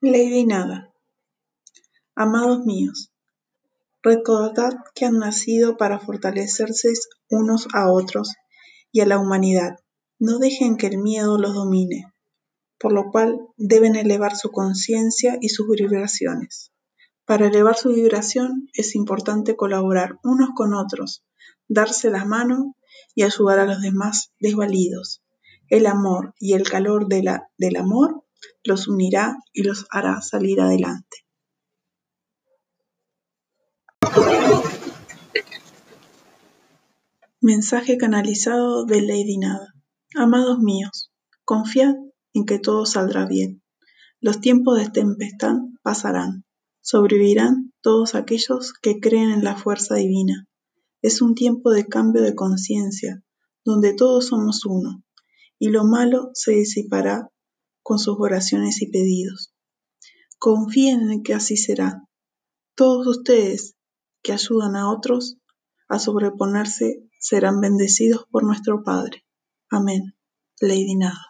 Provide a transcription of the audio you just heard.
Lady Nada Amados míos, recordad que han nacido para fortalecerse unos a otros y a la humanidad. No dejen que el miedo los domine, por lo cual deben elevar su conciencia y sus vibraciones. Para elevar su vibración es importante colaborar unos con otros, darse las manos y ayudar a los demás desvalidos. El amor y el calor de la, del amor los unirá y los hará salir adelante. Mensaje canalizado de Lady Nada. Amados míos, confiad en que todo saldrá bien. Los tiempos de tempestad pasarán. Sobrevivirán todos aquellos que creen en la fuerza divina. Es un tiempo de cambio de conciencia, donde todos somos uno, y lo malo se disipará con sus oraciones y pedidos. Confíen en que así será. Todos ustedes que ayudan a otros a sobreponerse serán bendecidos por nuestro Padre. Amén. Lady Nada.